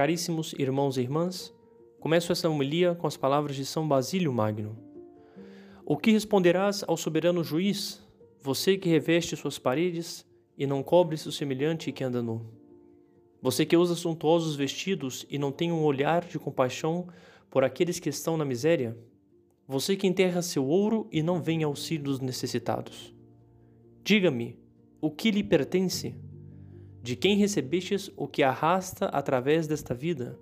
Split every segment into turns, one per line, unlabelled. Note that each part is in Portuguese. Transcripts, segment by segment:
Caríssimos irmãos e irmãs, começo esta homilia com as palavras de São Basílio Magno. O que responderás ao soberano juiz, você que reveste suas paredes e não cobre seu semelhante que anda nu? Você que usa suntuosos vestidos e não tem um olhar de compaixão por aqueles que estão na miséria? Você que enterra seu ouro e não vem auxílio dos necessitados? Diga-me, o que lhe pertence? De quem recebestes o que arrasta através desta vida?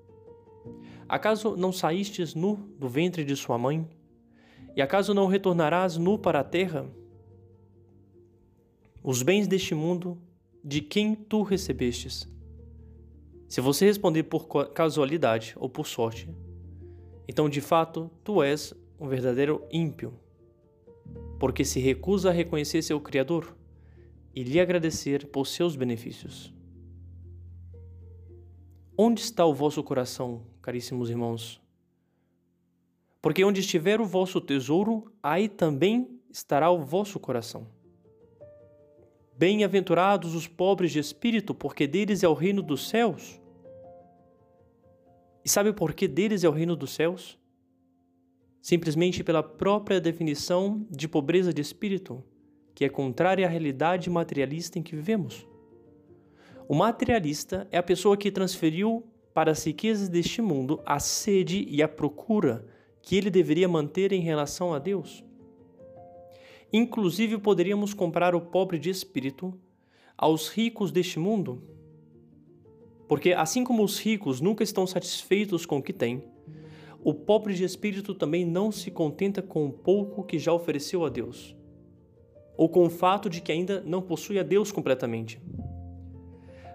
Acaso não saístes nu do ventre de sua mãe? E acaso não retornarás nu para a terra? Os bens deste mundo, de quem tu recebestes? Se você responder por casualidade ou por sorte, então de fato tu és um verdadeiro ímpio, porque se recusa a reconhecer seu Criador e lhe agradecer por seus benefícios. Onde está o vosso coração, caríssimos irmãos? Porque onde estiver o vosso tesouro, aí também estará o vosso coração. Bem-aventurados os pobres de espírito, porque deles é o reino dos céus. E sabe por que deles é o reino dos céus? Simplesmente pela própria definição de pobreza de espírito que é contrária à realidade materialista em que vivemos. O materialista é a pessoa que transferiu para as riquezas deste mundo a sede e a procura que ele deveria manter em relação a Deus. Inclusive, poderíamos comparar o pobre de espírito aos ricos deste mundo. Porque, assim como os ricos nunca estão satisfeitos com o que têm, o pobre de espírito também não se contenta com o pouco que já ofereceu a Deus ou com o fato de que ainda não possui a Deus completamente.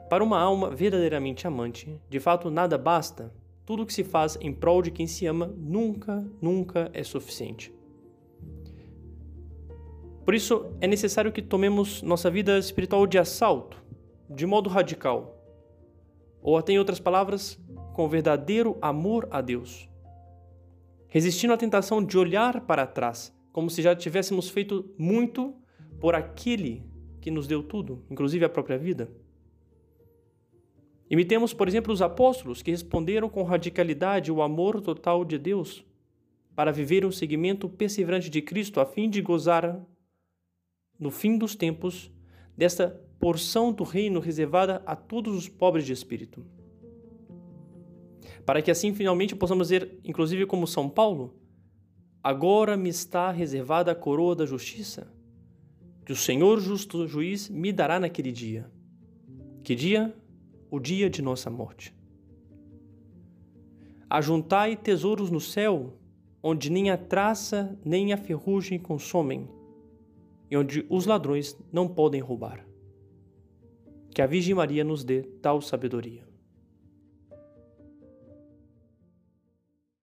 Para uma alma verdadeiramente amante, de fato nada basta, tudo o que se faz em prol de quem se ama nunca, nunca é suficiente. Por isso, é necessário que tomemos nossa vida espiritual de assalto, de modo radical, ou até em outras palavras, com verdadeiro amor a Deus. Resistindo à tentação de olhar para trás, como se já tivéssemos feito muito por aquele que nos deu tudo, inclusive a própria vida. Imitemos, por exemplo, os apóstolos que responderam com radicalidade o amor total de Deus para viver um seguimento perseverante de Cristo a fim de gozar, no fim dos tempos, desta porção do reino reservada a todos os pobres de espírito. Para que assim finalmente possamos dizer, inclusive como São Paulo, agora me está reservada a coroa da justiça que o Senhor justo juiz me dará naquele dia. Que dia? O dia de nossa morte. Ajuntai tesouros no céu, onde nem a traça nem a ferrugem consomem, e onde os ladrões não podem roubar. Que a Virgem Maria nos dê tal sabedoria.